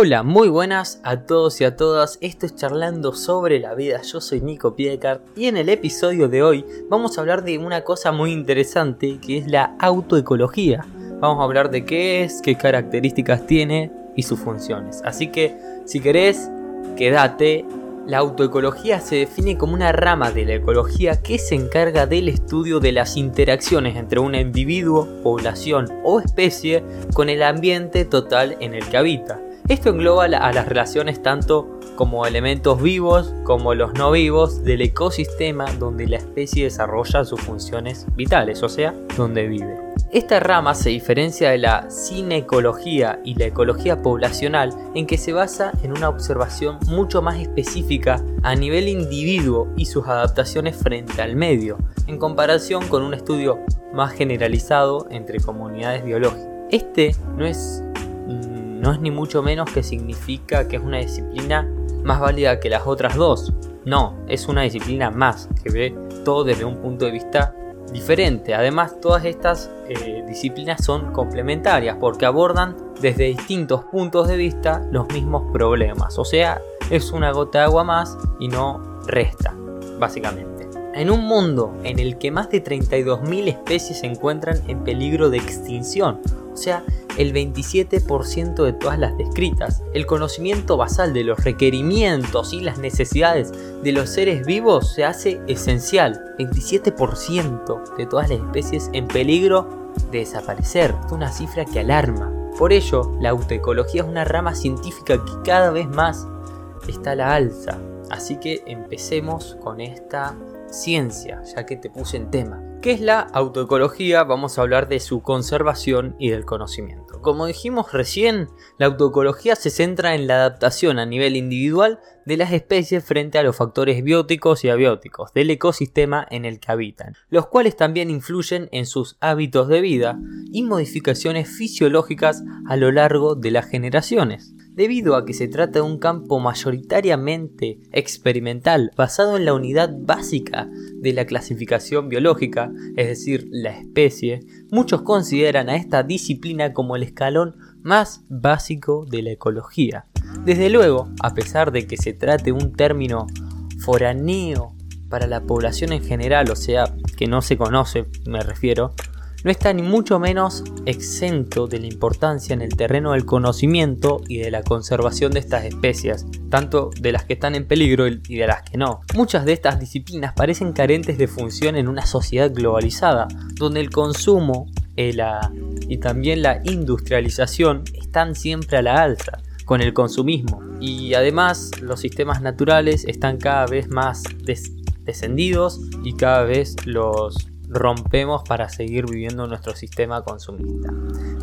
Hola, muy buenas a todos y a todas. Esto es Charlando sobre la vida. Yo soy Nico Piedcar y en el episodio de hoy vamos a hablar de una cosa muy interesante que es la autoecología. Vamos a hablar de qué es, qué características tiene y sus funciones. Así que si querés, quédate. La autoecología se define como una rama de la ecología que se encarga del estudio de las interacciones entre un individuo, población o especie con el ambiente total en el que habita. Esto engloba a las relaciones tanto como elementos vivos como los no vivos del ecosistema donde la especie desarrolla sus funciones vitales, o sea, donde vive. Esta rama se diferencia de la cinecología y la ecología poblacional en que se basa en una observación mucho más específica a nivel individuo y sus adaptaciones frente al medio, en comparación con un estudio más generalizado entre comunidades biológicas. Este no es no es ni mucho menos que significa que es una disciplina más válida que las otras dos. No, es una disciplina más que ve todo desde un punto de vista diferente. Además, todas estas eh, disciplinas son complementarias porque abordan desde distintos puntos de vista los mismos problemas. O sea, es una gota de agua más y no resta, básicamente. En un mundo en el que más de 32.000 especies se encuentran en peligro de extinción, sea, el 27% de todas las descritas. El conocimiento basal de los requerimientos y las necesidades de los seres vivos se hace esencial. 27% de todas las especies en peligro de desaparecer. Es una cifra que alarma. Por ello, la autoecología es una rama científica que cada vez más está a la alza. Así que empecemos con esta ciencia, ya que te puse en tema. ¿Qué es la autoecología? Vamos a hablar de su conservación y del conocimiento. Como dijimos recién, la autoecología se centra en la adaptación a nivel individual de las especies frente a los factores bióticos y abióticos del ecosistema en el que habitan, los cuales también influyen en sus hábitos de vida y modificaciones fisiológicas a lo largo de las generaciones. Debido a que se trata de un campo mayoritariamente experimental basado en la unidad básica de la clasificación biológica, es decir, la especie, muchos consideran a esta disciplina como el escalón más básico de la ecología. Desde luego, a pesar de que se trate de un término foráneo para la población en general, o sea, que no se conoce, me refiero, no está ni mucho menos exento de la importancia en el terreno del conocimiento y de la conservación de estas especies, tanto de las que están en peligro y de las que no. Muchas de estas disciplinas parecen carentes de función en una sociedad globalizada, donde el consumo y también la industrialización están siempre a la alza con el consumismo. Y además los sistemas naturales están cada vez más descendidos y cada vez los rompemos para seguir viviendo nuestro sistema consumista.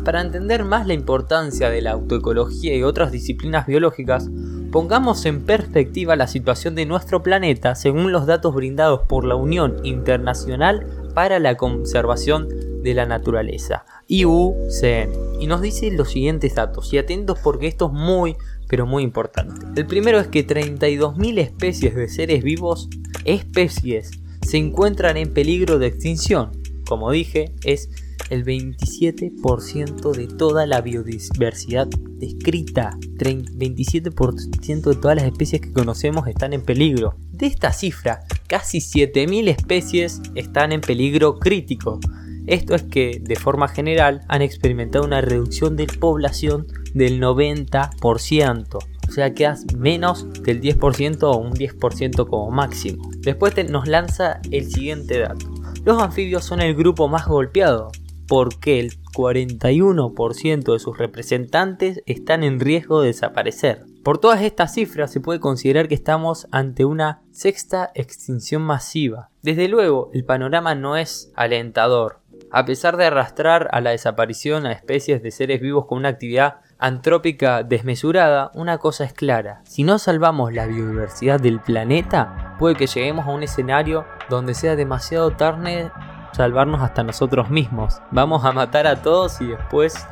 Para entender más la importancia de la autoecología y otras disciplinas biológicas, pongamos en perspectiva la situación de nuestro planeta según los datos brindados por la Unión Internacional para la Conservación de la Naturaleza, IUCN, y nos dice los siguientes datos, y atentos porque esto es muy, pero muy importante. El primero es que 32.000 especies de seres vivos, especies se encuentran en peligro de extinción. Como dije, es el 27% de toda la biodiversidad descrita. 27% de todas las especies que conocemos están en peligro. De esta cifra, casi 7.000 especies están en peligro crítico. Esto es que, de forma general, han experimentado una reducción de población del 90%. Sea, quedas menos del 10% o un 10% como máximo. Después nos lanza el siguiente dato. Los anfibios son el grupo más golpeado porque el 41% de sus representantes están en riesgo de desaparecer. Por todas estas cifras se puede considerar que estamos ante una sexta extinción masiva. Desde luego, el panorama no es alentador. A pesar de arrastrar a la desaparición a especies de seres vivos con una actividad antrópica desmesurada, una cosa es clara, si no salvamos la biodiversidad del planeta, puede que lleguemos a un escenario donde sea demasiado tarde salvarnos hasta nosotros mismos. Vamos a matar a todos y después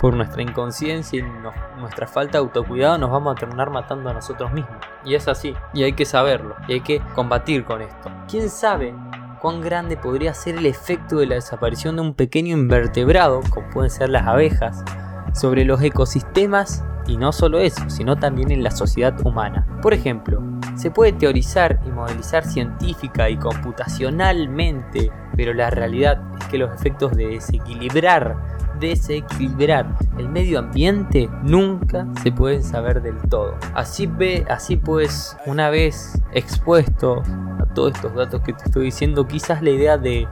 por nuestra inconsciencia y nuestra falta de autocuidado nos vamos a terminar matando a nosotros mismos. Y es así, y hay que saberlo, y hay que combatir con esto. ¿Quién sabe cuán grande podría ser el efecto de la desaparición de un pequeño invertebrado, como pueden ser las abejas, sobre los ecosistemas Y no solo eso, sino también en la sociedad humana. Por ejemplo, se puede teorizar y modelizar científica y computacionalmente, pero la realidad es que los efectos de desequilibrar desequilibrar el medio ambiente nunca se pueden saber del todo. Así ve, así pues, una vez expuesto a todos estos datos que te estoy diciendo, quizás la idea de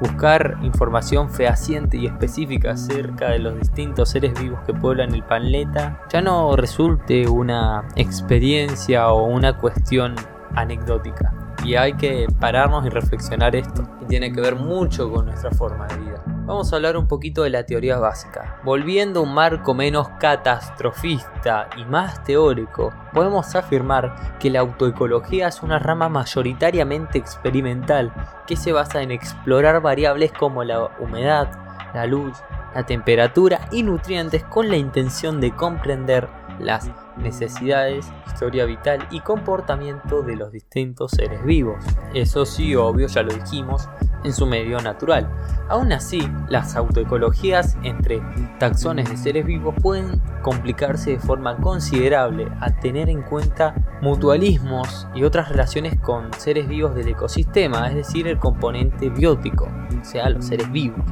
buscar información fehaciente y específica acerca de los distintos seres vivos que pueblan el planeta ya no resulte una experiencia o una cuestión anecdótica. Y hay que pararnos y reflexionar esto, y tiene que ver mucho con nuestra forma de vida. Vamos a hablar un poquito de la teoría básica. Volviendo a un marco menos catastrofista y más teórico, podemos afirmar que la autoecología es una rama mayoritariamente experimental que se basa en explorar variables como la humedad, la luz, la temperatura y nutrientes con la intención de comprender las necesidades, historia vital y comportamiento de los distintos seres vivos. Eso sí, obvio, ya lo dijimos, en su medio natural. Aún así, las autoecologías entre taxones de seres vivos pueden complicarse de forma considerable al tener en cuenta mutualismos y otras relaciones con seres vivos del ecosistema, es decir, el componente biótico, o sea, los seres vivos.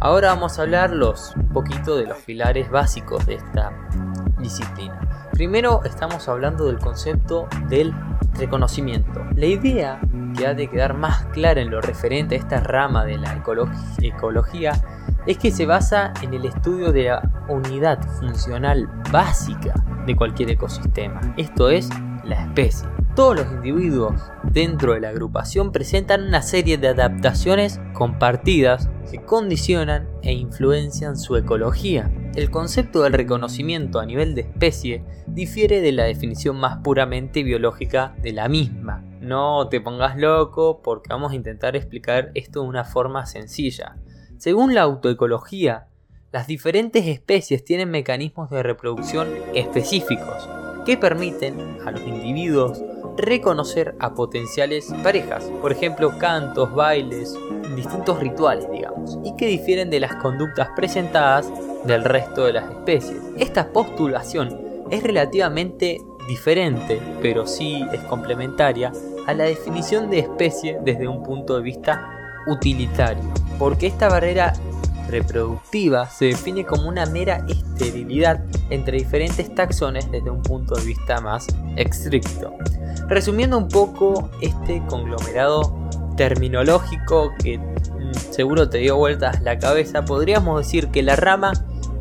Ahora vamos a hablar un poquito de los pilares básicos de esta disciplina. Primero estamos hablando del concepto del reconocimiento. La idea que ha de quedar más clara en lo referente a esta rama de la ecología es que se basa en el estudio de la unidad funcional básica de cualquier ecosistema, esto es, la especie. Todos los individuos dentro de la agrupación presentan una serie de adaptaciones compartidas que condicionan e influencian su ecología. El concepto del reconocimiento a nivel de especie difiere de la definición más puramente biológica de la misma. No te pongas loco porque vamos a intentar explicar esto de una forma sencilla. Según la autoecología, las diferentes especies tienen mecanismos de reproducción específicos que permiten a los individuos reconocer a potenciales parejas, por ejemplo cantos, bailes, distintos rituales, digamos, y que difieren de las conductas presentadas del resto de las especies. Esta postulación es relativamente diferente, pero sí es complementaria, a la definición de especie desde un punto de vista utilitario, porque esta barrera reproductiva se define como una mera esterilidad entre diferentes taxones desde un punto de vista más estricto. Resumiendo un poco este conglomerado terminológico que mm, seguro te dio vueltas la cabeza, podríamos decir que la rama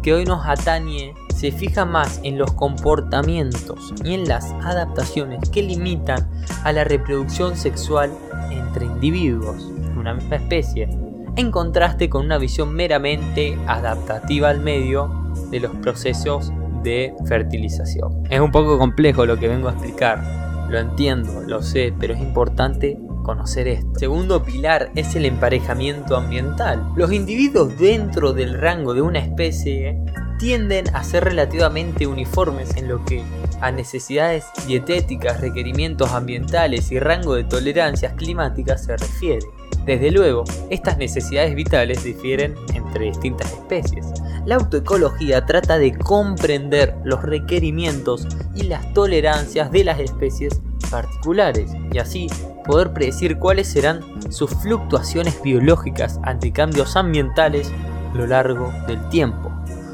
que hoy nos atañe se fija más en los comportamientos y en las adaptaciones que limitan a la reproducción sexual entre individuos de una misma especie, en contraste con una visión meramente adaptativa al medio de los procesos de fertilización. Es un poco complejo lo que vengo a explicar, lo entiendo, lo sé, pero es importante conocer esto. Segundo pilar es el emparejamiento ambiental. Los individuos dentro del rango de una especie tienden a ser relativamente uniformes en lo que a necesidades dietéticas, requerimientos ambientales y rango de tolerancias climáticas se refiere. Desde luego, estas necesidades vitales difieren entre distintas especies. La autoecología trata de comprender los requerimientos y las tolerancias de las especies particulares y así poder predecir cuáles serán sus fluctuaciones biológicas ante cambios ambientales a lo largo del tiempo.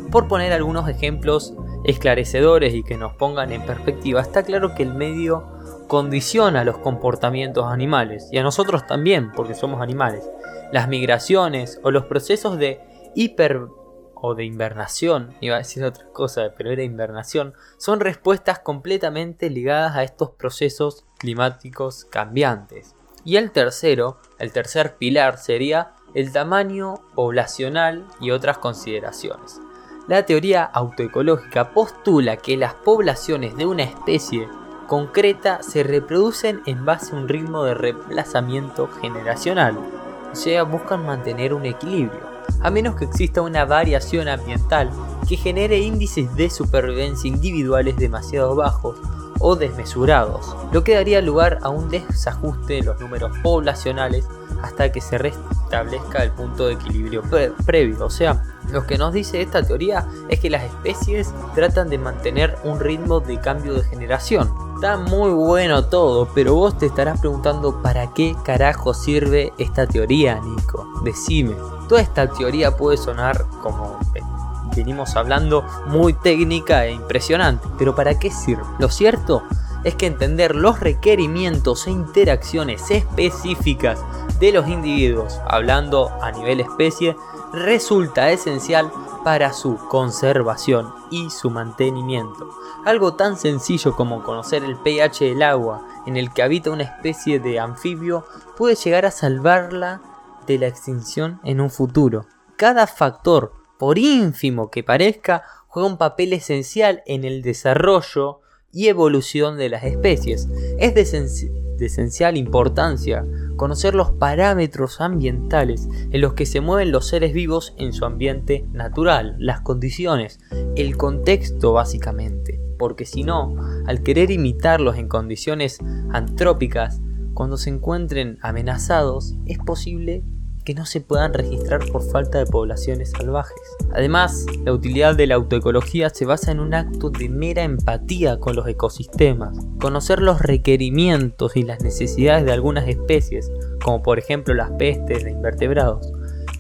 Por poner algunos ejemplos esclarecedores y que nos pongan en perspectiva, está claro que el medio condiciona los comportamientos animales y a nosotros también, porque somos animales. Las migraciones o los procesos de hiper o de invernación, iba a decir otra cosa, pero era invernación, son respuestas completamente ligadas a estos procesos climáticos cambiantes. Y el tercero, el tercer pilar sería el tamaño poblacional y otras consideraciones. La teoría autoecológica postula que las poblaciones de una especie concreta se reproducen en base a un ritmo de reemplazamiento generacional, o sea, buscan mantener un equilibrio a menos que exista una variación ambiental que genere índices de supervivencia individuales demasiado bajos o desmesurados, lo que daría lugar a un desajuste de los números poblacionales hasta que se restablezca el punto de equilibrio previo, o sea, Lo que nos dice esta teoría es que las especies tratan de mantener un ritmo de cambio de generación. Está muy bueno todo, pero vos te estarás preguntando para qué carajo sirve esta teoría, Nico. Decime. Toda esta teoría puede sonar como venimos hablando muy técnica e impresionante, pero ¿para qué sirve? Lo cierto es que entender los requerimientos e interacciones específicas de los individuos, hablando a nivel especie, resulta esencial para su conservación y su mantenimiento. Algo tan sencillo como conocer el pH del agua en el que habita una especie de anfibio puede llegar a salvarla de la extinción en un futuro. Cada factor, por ínfimo que parezca, juega un papel esencial en el desarrollo y evolución de las especies. Es de, esencial importancia conocer los parámetros ambientales en los que se mueven los seres vivos en su ambiente natural, las condiciones, el contexto básicamente, porque si no, al querer imitarlos en condiciones antrópicas, cuando se encuentren amenazados, es posible que no se puedan registrar por falta de poblaciones salvajes. Además, la utilidad de la autoecología se basa en un acto de mera empatía con los ecosistemas, conocer los requerimientos y las necesidades de algunas especies, como por ejemplo las pestes de invertebrados.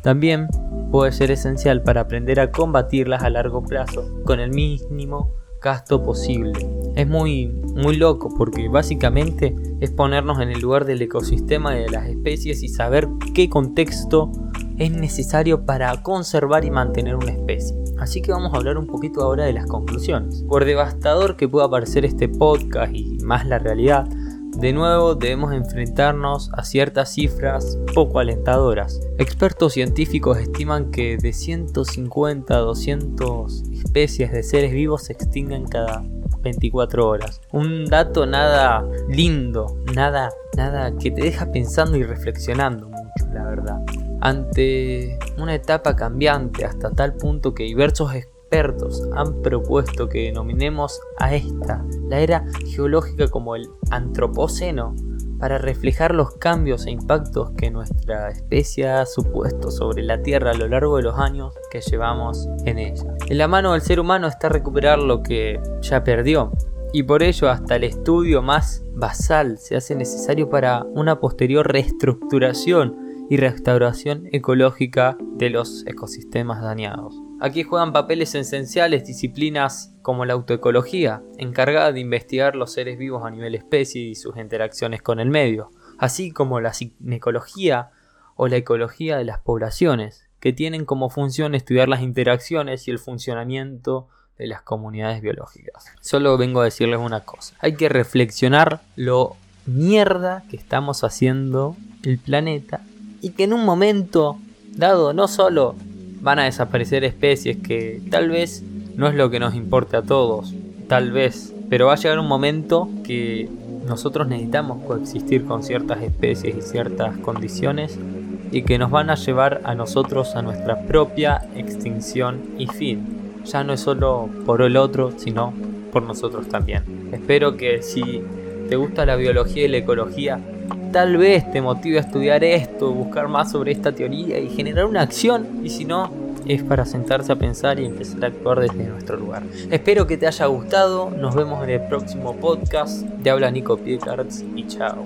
También puede ser esencial para aprender a combatirlas a largo plazo con el mínimo gasto posible. Es muy, muy loco porque básicamente es ponernos en el lugar del ecosistema y de las especies y saber qué contexto es necesario para conservar y mantener una especie. Así que vamos a hablar un poquito ahora de las conclusiones. Por devastador que pueda parecer este podcast y más la realidad, de nuevo debemos enfrentarnos a ciertas cifras poco alentadoras. Expertos científicos estiman que de 150 a 200 especies de seres vivos se extinguen cada 24 horas. Un dato nada lindo, nada, nada que te deja pensando y reflexionando mucho, la verdad. Ante una etapa cambiante hasta tal punto que diversos expertos han propuesto que denominemos a esta la era geológica como el Antropoceno para reflejar los cambios e impactos que nuestra especie ha supuesto sobre la Tierra a lo largo de los años que llevamos en ella. En la mano del ser humano está recuperar lo que ya perdió, y por ello hasta el estudio más basal se hace necesario para una posterior reestructuración y restauración ecológica de los ecosistemas dañados. Aquí juegan papeles esenciales disciplinas como la autoecología, encargada de investigar los seres vivos a nivel especie y sus interacciones con el medio, así como la cinecología o la ecología de las poblaciones, que tienen como función estudiar las interacciones y el funcionamiento de las comunidades biológicas. Solo vengo a decirles una cosa, hay que reflexionar lo mierda que estamos haciendo el planeta y que en un momento dado no solo van a desaparecer especies que tal vez no es lo que nos importa a todos, tal vez, pero va a llegar un momento que nosotros necesitamos coexistir con ciertas especies y ciertas condiciones y que nos van a llevar a nosotros a nuestra propia extinción y fin. Ya no es solo por el otro, sino por nosotros también. Espero que si te gusta la biología y la ecología, tal vez te motive a estudiar esto, buscar más sobre esta teoría y generar una acción. Y si no, es para sentarse a pensar y empezar a actuar desde nuestro lugar. Espero que te haya gustado. Nos vemos en el próximo podcast. Te habla Nico Piecards y chao.